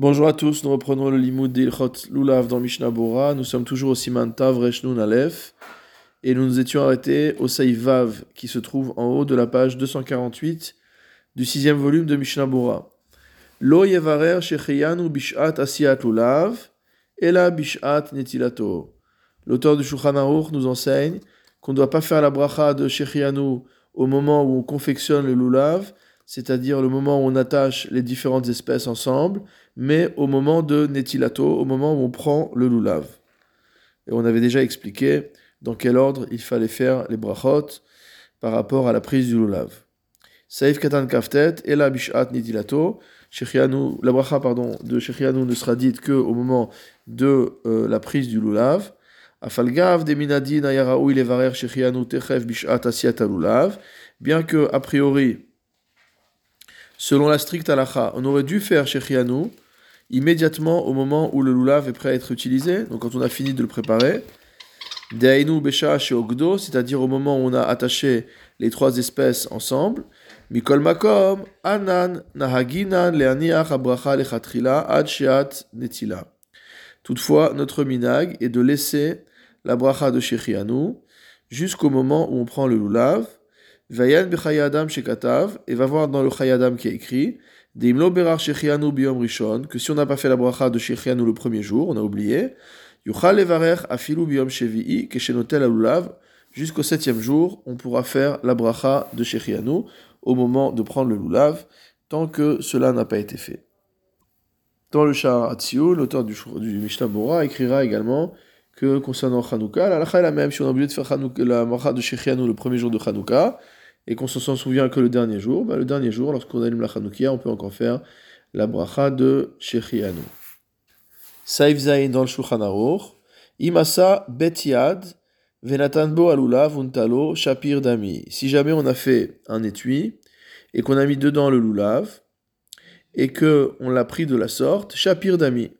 Bonjour à tous, nous reprenons le limoud d'Ilchot Lulav dans Mishnah Bora. Nous sommes toujours au Siman Tav Reshnun Aleph et nous nous étions arrêtés au Vav qui se trouve en haut de la page 248 du sixième volume de Mishnah Bora. Lo yevarer shecheyanu bishat asiat lulav ela bishat. L'auteur du Shulchan Aruch nous enseigne qu'on ne doit pas faire la bracha de shecheyanu au moment où on confectionne le lulav, c'est-à-dire le moment où on attache les différentes espèces ensemble, mais au moment de Netilato, au moment où on prend le lulav. Et on avait déjà expliqué dans quel ordre il fallait faire les brachot par rapport à la prise du lulav. Saif katan kaftet et la bishat netilato. La bracha pardon, de Shechianu ne sera dite qu'au moment de euh, la prise du lulav. Afalgav ayaraou il evarer Shechianu techef bishat asiat. Bien que, a priori, selon la stricte halacha, on aurait dû faire Shechianu immédiatement au moment où le lulav est prêt à être utilisé, donc quand on a fini de le préparer. Deainu besha ogdo, c'est-à-dire au moment où on a attaché les trois espèces ensemble. Mikol makom, anan, nahaginan, leaniach, abracha, lechatrila, ad netila. Toutefois, notre minag est de laisser la bracha de Shechianu jusqu'au moment où on prend le lulav. Vayan bechayadam shekatav, et va voir dans le chayadam qui est écrit, que si on n'a pas fait la bracha de Shechianu le premier jour, on a oublié, jusqu'au septième jour, on pourra faire la bracha de Shechianu au moment de prendre le lulav, tant que cela n'a pas été fait. Dans le Shah l'auteur du, du Mishnah Bora écrira également que concernant Hanouka, la est la même, si on a oublié de faire la bracha de Shechianu le premier jour de Hanouka, et qu'on s'en souvient que le dernier jour, bah, le dernier jour, lorsqu'on allume la Hanoukia, on peut encore faire la bracha de Shechianu. Saif Zain dans le Shulchan Imasa Betiad, Venatanbo Alula Vuntalo Shapir Dami. Si jamais on a fait un étui et qu'on a mis dedans le lulav et que on l'a pris de la sorte, Shapir Dami.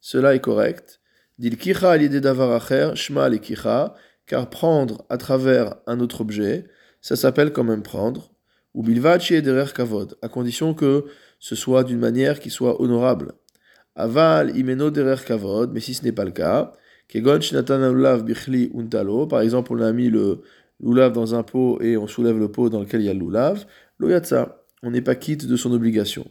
Cela est correct. Dil Kicha alide davaracher, Shma Kicha, car prendre à travers un autre objet, ça s'appelle quand même prendre, ou bilvachi et derer kavod, à condition que ce soit d'une manière qui soit honorable. Aval imeno derer kavod, mais si ce n'est pas le cas, kegon shinatan lulav bichli untalo, par exemple on a mis le lulav dans un pot et on soulève le pot dans lequel il y a le lulav, loyatsa, on n'est pas quitte de son obligation.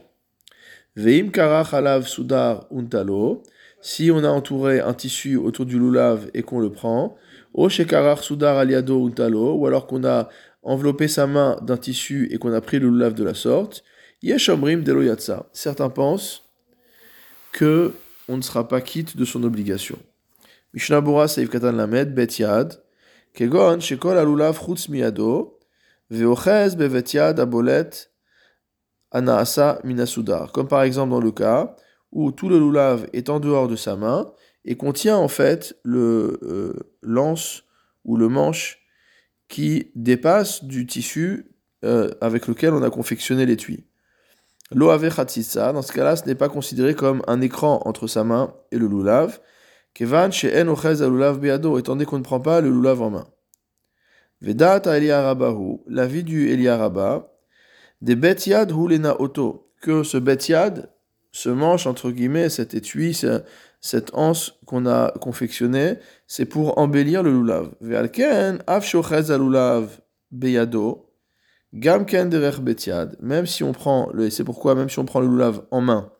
Veim karach alav sudar untalo, si on a entouré un tissu autour du lulav et qu'on le prend, o shekarar sudar aliado untalo, ou alors qu'on a envelopper sa main d'un tissu et qu'on a pris le lulav de la sorte, Yeshomrim deloyatsa. Certains pensent que on ne sera pas quitte de son obligation. Mishnah Bora Katan Lamed Bet Yad Kegon Shekol Alulav Chutz Miado Veochez Bevet Yad Abolet Anaasa Minasudar. Comme par exemple dans le cas où tout le lulav est en dehors de sa main et contient en fait le euh, lance ou le manche qui dépasse du tissu euh, avec lequel on a confectionné l'étui. L'oave khatsitsa, dans ce cas-là, ce n'est pas considéré comme un écran entre sa main et le lulav. Kevan chez en lulav beado, étant donné qu'on ne prend pas le lulav en main. Vedat Eliarabahu, la vie du Eliaraba, des betiad hulena oto, que ce betiad, ce manche entre guillemets, cet étui, cette anse qu'on a confectionnée, c'est pour embellir le lulav. Ve'alken, beyado, gamken betiad. Même si on prend, le, c'est pourquoi même si on prend le lulav en main,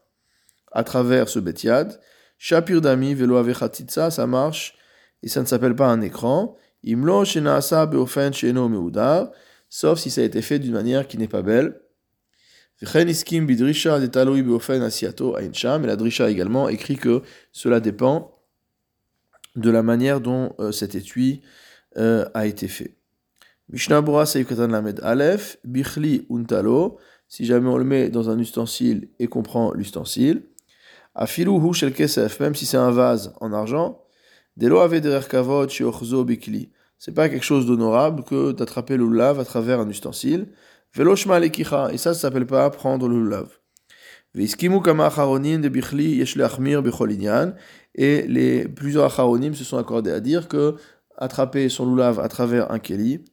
à travers ce betiad, shapir dami velo ça marche, et ça ne s'appelle pas un écran. Imlo beofen sheno meudar, sauf si ça a été fait d'une manière qui n'est pas belle. Et la drisha également écrit que cela dépend de la manière dont euh, cet étui euh, a été fait. Mishnah Bora Lamed Aleph, Bichli Untalo, si jamais on le met dans un ustensile et qu'on prend l'ustensile. Afilu Hu Shel Kesef, même si c'est un vase en argent. Delo Ave Derer Shiorzo Bikli. C'est pas quelque chose d'honorable que d'attraper le lave à travers un ustensile. Et ça, ça s'appelle pas prendre le lulav. Et plusieurs se sont accordés à dire que attraper son à travers un keli,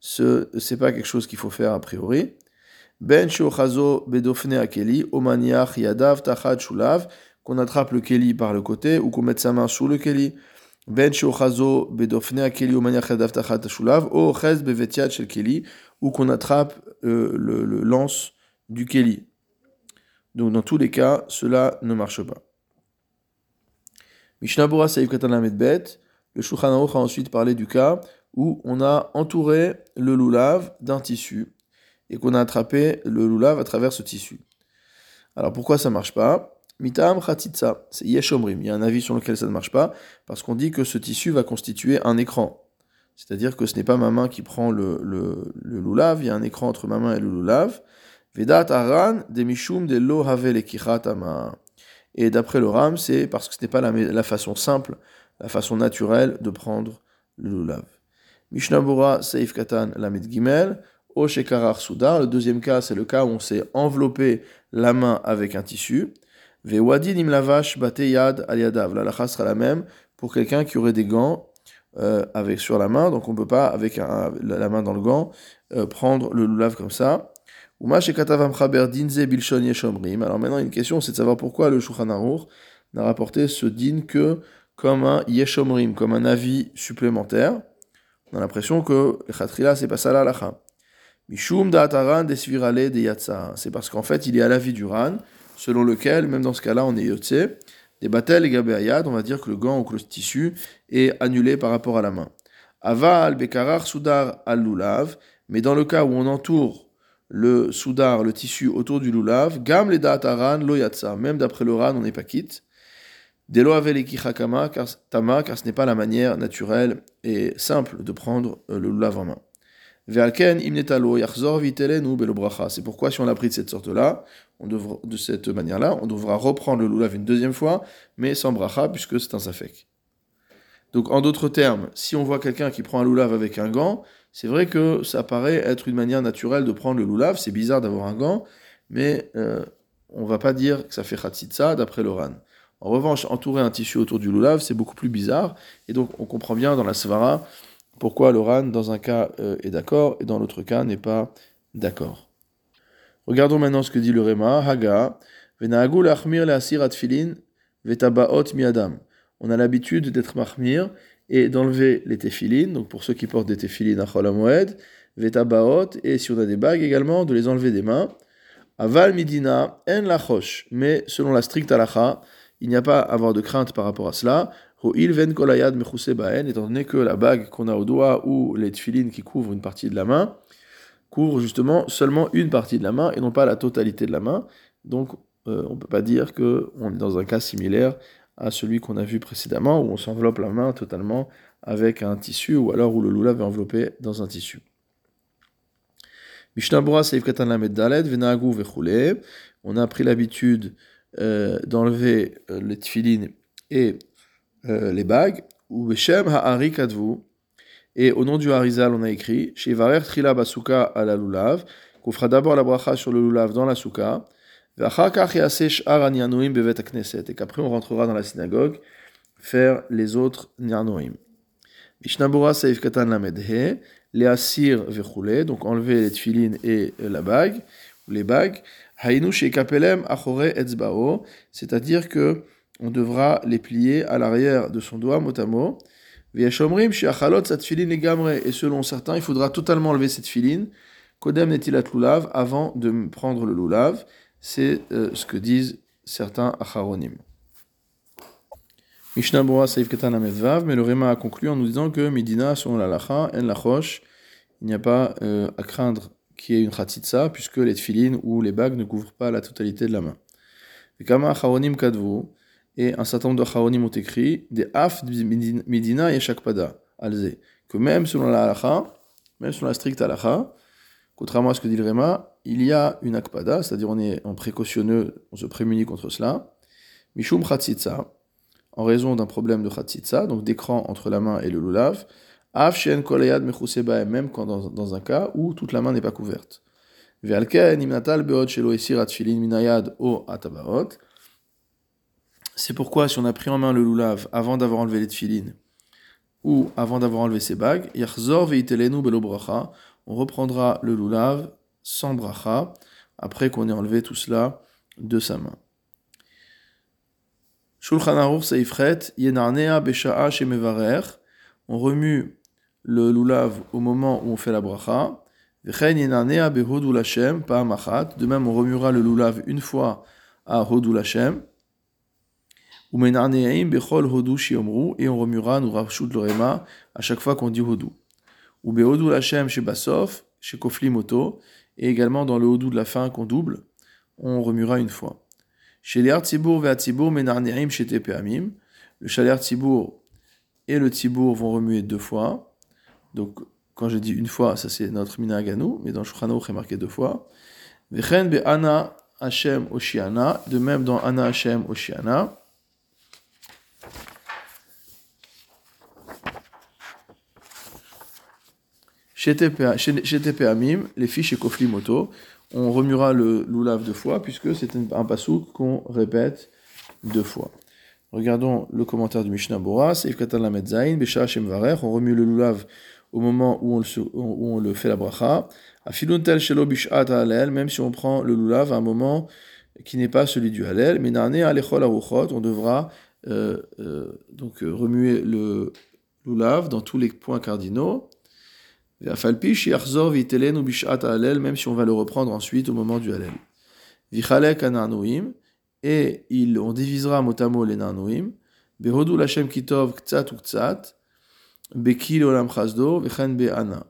ce c'est pas quelque chose qu'il faut faire a priori. Ben akeli, omaniach yadav qu'on attrape le keli par le côté ou qu'on mette sa main sous le keli. Ben shochazo bedofne keli shulav o chez bevetiat shel keli ou qu'on attrape euh, le, lance du keli. Donc dans tous les cas, cela ne marche pas. Mishnabura Saïf Katanamed Bet, le Shulchan a ensuite parlé du cas où on a entouré le loulav d'un tissu et qu'on a attrapé le loulav à travers ce tissu. Alors pourquoi ça marche pas? Mitam Khatitsa, c'est Yeshomrim. Il y a un avis sur lequel ça ne marche pas, parce qu'on dit que ce tissu va constituer un écran. C'est-à-dire que ce n'est pas ma main qui prend le, le, le loulav, il y a un écran entre ma main et le loulav. Vedat aran de mishum de lo Et d'après le ram, c'est parce que ce n'est pas la, façon simple, la façon naturelle de prendre le lulav. Mishnabura seif katan lamid gimel, o shekarar soudar. Le deuxième cas, c'est le cas où on s'est enveloppé la main avec un tissu. Vewadin im lavash bateyad aliadav. La sera la même pour quelqu'un qui aurait des gants euh, avec sur la main, donc on ne peut pas, avec la main dans le gant, euh, prendre le lulav comme ça. Alors maintenant, une question, c'est de savoir pourquoi le Shulchan n'a rapporté ce din que comme un yeshomrim, comme un avis supplémentaire. On a l'impression que le khatrila, c'est pas ça la lacha. Mishum da'ataran desvirale de. C'est parce qu'en fait, il est à l'avis du ran, selon lequel, même dans ce cas-là, on est yotse. Des batel et on va dire que le gant ou que le tissu est annulé par rapport à la main. Aval bekarar sudar al lulav. Mais dans le cas où on entoure le soudar, le tissu autour du lulav, gam le da'ataran lo yatsa. Même d'après le ran, on n'est pas quitte. Delo avel tama, car ce n'est pas la manière naturelle et simple de prendre euh, le lulav en main. C'est pourquoi si on l'a pris de cette sorte-là, de cette manière-là, on devra reprendre le lulav une deuxième fois, mais sans bracha, puisque c'est un safek. Donc en d'autres termes, si on voit quelqu'un qui prend un lulav avec un gant, c'est vrai que ça paraît être une manière naturelle de prendre le lulav, c'est bizarre d'avoir un gant, mais euh, on va pas dire que ça fait khatsitsa d'après le ran. En revanche, entourer un tissu autour du lulav, c'est beaucoup plus bizarre, et donc on comprend bien dans la svara pourquoi le ran, dans un cas, euh, est d'accord, et dans l'autre cas, n'est pas d'accord? Regardons maintenant ce que dit le Réma, Haga, la vetabaot. On a l'habitude d'être mahmir et d'enlever les téphilines, donc pour ceux qui portent des téphilines à Cholamoed, vetabaot, et si on a des bagues également, de les enlever des mains. Aval midina en lachosh, mais selon la stricte halacha, il n'y a pas à avoir de crainte par rapport à cela. Étant donné que la bague qu'on a au doigt ou les tfilines qui couvrent une partie de la main, couvrent justement seulement une partie de la main et non pas la totalité de la main. Donc euh, on ne peut pas dire qu'on est dans un cas similaire à celui qu'on a vu précédemment, où on s'enveloppe la main totalement avec un tissu, ou alors où le lulav est enveloppé dans un tissu. On a pris l'habitude euh, d'enlever euh, les tfilines et euh, les bagues, ou Beshem Ha'ari Kadvu, et au nom du Harizal, on a écrit, Shivarer Trila Basuka à la Lulav, qu'on fera d'abord la bracha sur le Lulav dans la Souka, et qu'après on rentrera dans la synagogue faire les autres Nyanoim. Mishnabura Saif Katan Lamedhe, les Vechule, donc enlever les tfilines et la bague, ou les bagues, Hainu Shekapelem Achore Etzbao, c'est-à-dire que on devra les plier à l'arrière de son doigt, mot à mot. Et selon certains, il faudra totalement enlever cette filine. Kodem netilat lulav, avant de prendre le lulav. C'est euh, ce que disent certains acharonim. Mishnah Bora Saif Ketan mais le Réma a conclu en nous disant que Medina, selon la lacha, en lachosh, il n'y a pas euh, à craindre qu'il y ait une khatitsa, puisque les tfilines ou les bagues ne couvrent pas la totalité de la main. Kama acharonim et un certain nombre de Chaonim ont écrit des Af Midina et Shakpada, alze, que même selon la halacha, même selon la stricte halacha, contrairement à ce que dit le Réma, il y a une akpada, c'est-à-dire on est en précautionneux, on se prémunit contre cela, Mishum Chatzitza, en raison d'un problème de Chatzitza, donc d'écran entre la main et le lulav, Af Shen Kolayad Mechuseba, même quand dans, dans, un cas où toute la main n'est pas couverte. Ve'alken Imnatal Beot Shelo Esir Atfilin Minayad O Atabaot, c'est pourquoi, si on a pris en main le lulav avant d'avoir enlevé les tfilines, ou avant d'avoir enlevé ses bagues, on reprendra le lulav sans bracha, après qu'on ait enlevé tout cela de sa main. Shulchan Aruch Seifret, Yenarnea Shemevarer. On remue le lulav au moment où on fait la bracha. Vechen Yenarnea Behodou Lachem, Pa'amachat. De même, on remuera le lulav une fois à Lachem. Ou Menarneaim Bechol Hodou Shiomru. Et on remuera, nous rachut l'orema, à chaque fois qu'on dit Hodou. Ou Behodou Lachem chez Basof, chez Kofli Moto. Et également dans le Hodou de la fin qu'on double, on remuera une fois. Chez les Artibour ve Artibour menarnerim chez Tepeamim. Le chalet Artibour et le Tibour vont remuer deux fois. Donc, quand je dis une fois, ça c'est notre minaganou, mais dans Shulchan est marqué deux fois. Vechen be Ana Hashem Oshiana, de même dans Ana Hashem Oshiana. Chez Tepeamim, les filles chez Kofli Moto, on remuera le loulav deux fois, puisque c'est un pasouk qu'on répète deux fois. Regardons le commentaire du Mishnah Bora, Besha on remue le loulav au moment où on le, où on le fait la bracha. Afiluntel Shelo Bishat Halel, même si on prend le loulav à un moment qui n'est pas celui du Halel, mais Narne Alechol Aruchot, on devra euh, euh, donc remuer le loulav dans tous les points cardinaux. Même si on va le reprendre ensuite au moment du Halel. Et il, on divisera motamo les nanouim. Behodou lachem kitov ktsat ou ktsat. Bekil olam chazdo vechen be'ana.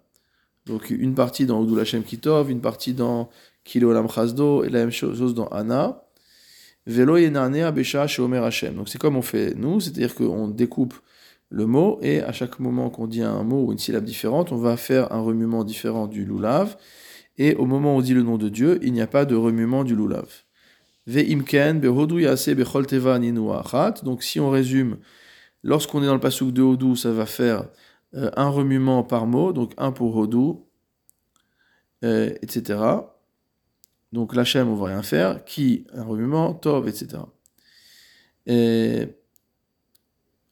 Donc une partie dans Hodou lachem kitov, une partie dans Kilo olam chazdo, et la même chose dans Ana. Velo yenanea besha sheomer Hashem. Donc c'est comme on fait nous, c'est-à-dire qu'on découpe le mot, et à chaque moment qu'on dit un mot ou une syllabe différente, on va faire un remuement différent du loulav, et au moment où on dit le nom de Dieu, il n'y a pas de remuement du loulav. Donc si on résume, lorsqu'on est dans le pasuk de Hodou, ça va faire euh, un remuement par mot, donc un pour Hodou, euh, etc. Donc l'Hachem, on va rien faire. Qui, un remuement, Tov, etc. Et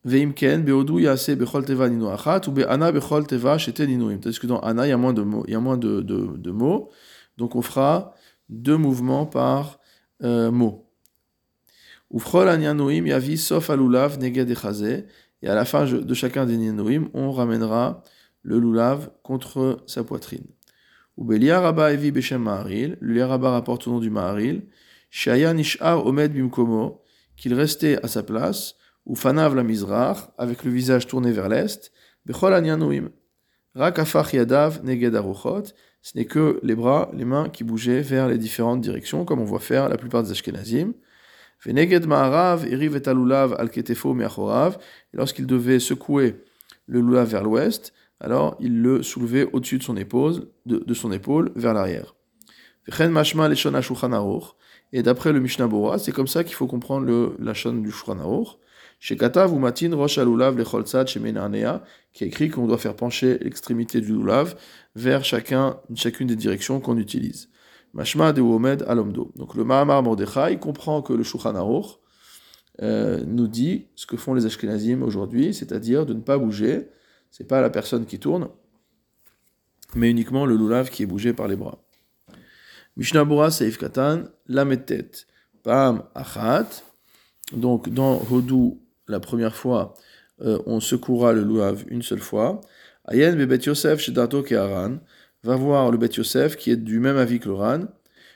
Veimken, Beodou Yase Bechol Teva Nino Achat, ou Be'ana Bechol Teva Shete Ninoim. Parce que dans Ana, il y a moins de mots. Il y a moins de, de, de mots. Donc on fera deux mouvements par euh, mot. Ufrol Anyanoim Yavi Sof Alulav Neged Echazé. Et à la fin de chacun des Ninoim, on ramènera le lulav contre sa poitrine. Ou Rabba Evi Beshem Maharil. Le Rabba rapporte au nom du Maharil. Shaya Nishar Omed Bimkomo. Qu'il restait à sa place ou fanav la mizrach, avec le visage tourné vers l'est, bechol. Rakafach yadav neged aruchot, ce n'est que les bras, les mains qui bougeaient vers les différentes directions, comme on voit faire la plupart des Ashkenazim. Veneged ma'arav eriv et alulav al ketefo me'achorav, et lorsqu'il devait secouer le lulav vers l'ouest, alors il le soulevait au-dessus de son épaule, de son épaule vers l'arrière. Vechen mashma leshon et d'après le Mishnah Bora, c'est comme ça qu'il faut comprendre le, la chaîne du Shulchan chez Katav ou Matin Rosh Alulav Lecholzad chez Menarnea, qui écrit qu'on doit faire pencher l'extrémité du lulav vers chacun, chacune des directions qu'on utilise. Mashma de Uomed Alomdo. Donc le Mahamar Mordechai comprend que le Shulchan Aruch euh, nous dit ce que font les Ashkenazim aujourd'hui, c'est-à-dire de ne pas bouger. C'est pas la personne qui tourne, mais uniquement le lulav qui est bougé par les bras. Mishnah Bora Seif Katan, Lametet, Pam Achat. Donc dans Hodou, la première fois, euh, on secoura le louave une seule fois. Ayen bebet Yosef chez Dato Aran va voir le Bet Yosef qui est du même avis que le Ran.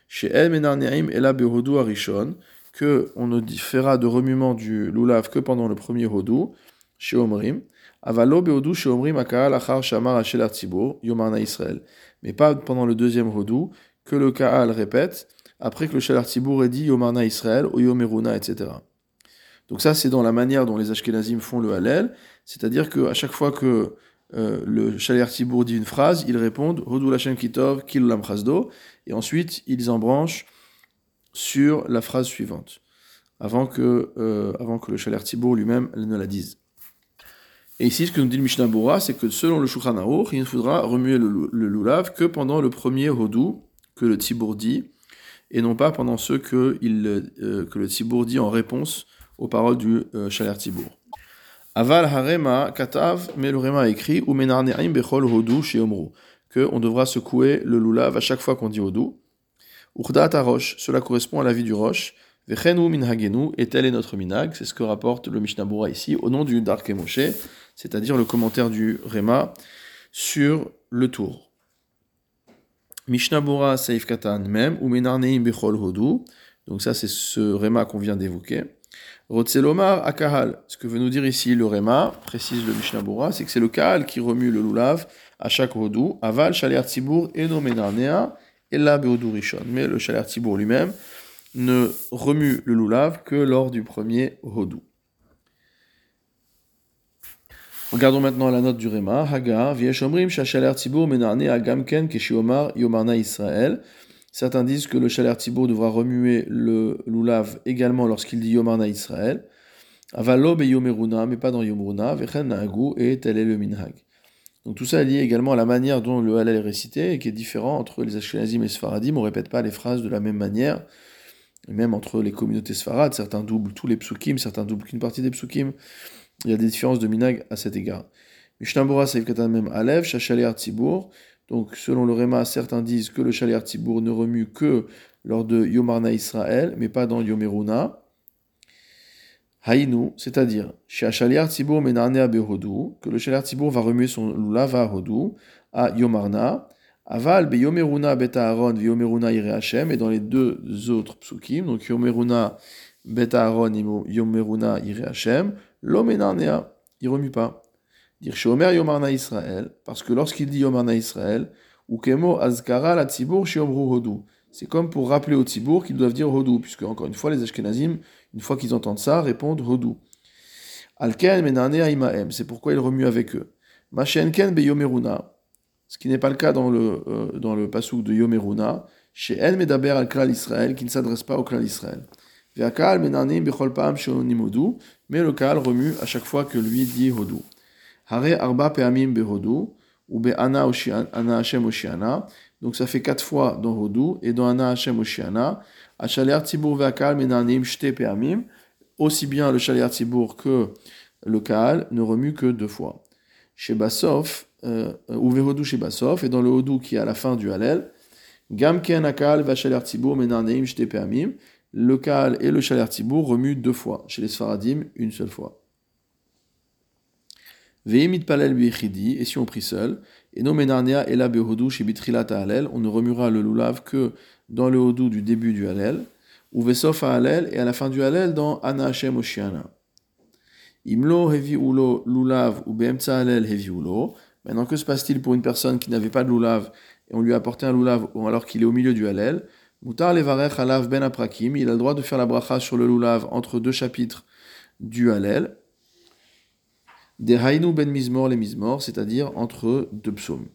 Chez El Menarneim et la Behodou Arishon, que on ne fera de remuement du lulav que pendant le premier Hodou, chez Omrim. Avalo Behodou chez Omrim Akaal Achar Shamar Artibo, Yomarna Israël. Mais pas pendant le deuxième Hodou, que le Kaal répète, après que le Shel ait dit Yomarna Israël, ou Yomeruna, etc. Donc ça, c'est dans la manière dont les Ashkenazim font le Hallel, c'est-à-dire qu'à chaque fois que euh, le Shaler Tibour dit une phrase, ils répondent Kitov, Lam et ensuite ils embranchent sur la phrase suivante, avant que, euh, avant que le Shaler Tibour lui-même ne la dise. Et ici, ce que nous dit le Mishnah Bora, c'est que selon le Shulchan il ne faudra remuer le, le lulav que pendant le premier Hodou que le Tibour dit, et non pas pendant ceux que, il, euh, que le Tibour dit en réponse aux paroles du euh, Tibour. Aval harema katav, mais le rema a écrit, ou menarneim bechol hodu chez Omru, que on devra secouer le lulav à chaque fois qu'on dit hodu. Urdat roche, cela correspond à la vie du roche, Vechenu minhagenu, et tel est notre minag, c'est ce que rapporte le Mishnah ici, au nom du Dark c'est-à-dire le commentaire du Rema sur le tour. Mishnah Bura Saif Katan même, ou Menarneim Bechol Hodu, donc ça c'est ce Rema qu'on vient d'évoquer. Rotzelomar Akahal, ce que veut nous dire ici le Rema, précise le Mishnah c'est que c'est le Kahal qui remue le Lulav à chaque Hodu, Aval, Shaler Tzibour, et no Menarnea, et là Behodu Rishon. Mais le Shaler Tzibour lui-même, ne remue le lulav que lors du premier hodou. Regardons maintenant la note du Réma. Hagar, Vieshomrim, Shachaler Tibur, Menarne, Agamken, Keshiomar, Yomarna Israël. Certains disent que le Chaler Tibour devra remuer le lulav également lorsqu'il dit Yomarna Israël. Avalob et Yomeruna, mais pas dans Yomruna, Vechen et tel est le Minhag. Donc tout ça est lié également à la manière dont le Halal est récité et qui est différent entre les Ashkenazim et les Sfaradim. On ne répète pas les phrases de la même manière même entre les communautés sfarades, certains doublent tous les psukim, certains doublent qu'une partie des psukim. Il y a des différences de minag à cet égard. Mishnambura Alev. Donc, selon le Réma, certains disent que le Shaliar Tzibour ne remue que lors de Yomarna Israël, mais pas dans Yomeruna. Haïnu, c'est-à-dire, Tzibour Menarnea Behodu, que le Shaliar Tzibour va remuer son lava à à Yomarna, Aval, be Yomeruna beta Aaron, Yomeruna ire Hashem, et dans les deux autres psukim, donc Yomeruna beta Aaron, Yomeruna ire Hashem, l'omenarnea, il remue pas. Dire Shomer Yomarna Israël, parce que lorsqu'il dit Yomarna Israël, ou Kemo Azkara la Tzibur Shiomru Hodu. C'est comme pour rappeler au Tzibour qu'ils doivent dire Hodu, puisque encore une fois, les Ashkenazim, une fois qu'ils entendent ça, répondent Hodu. Alken Menarnea Imaem, c'est pourquoi il remue avec eux. Machenken be Yomeruna, ce qui n'est pas le cas dans le, euh, dans le de Yomeruna, chez El Medaber al Klal Israël, qui ne s'adresse pas au Klal Israël. Mais le Kal remue à chaque fois que lui dit Hodu. Donc ça fait quatre fois dans Hodu et dans ana Hashem oshiana. Achaler tibur ve'akal menanim shte peamim. Aussi bien le chaler tibur que le Kal ne remue que deux fois. Chez Basof, euh, ou Vehodou chez Basof, et dans le Hodou qui est à la fin du Halel, Gamken Akal Vachaler Tibour Menarneim Shtepeamim, le Kal et le Chaler Tibour remuent deux fois, chez les Sfaradim, une seule fois. Et si on prie seul, et no Menarnea et la Behodou chez Bitrilat Halel, on ne remuera le Lulav que dans le Hodou du début du Halel, ou Vesof Halel, et à la fin du Halel dans Ana Oshiana. Imlo hevi ulo lulav ou beemtsa alel hevi ulo. Maintenant, que se passe-t-il pour une personne qui n'avait pas de lulav et on lui a apporté un lulav alors qu'il est au milieu du halel Mutar levarech alav ben aprakim. Il a le droit de faire la bracha sur le lulav entre deux chapitres du halel. Des hainu ben mizmor les mizmor, c'est-à-dire entre deux psaumes.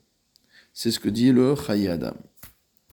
C'est ce que dit le Chayi Adam.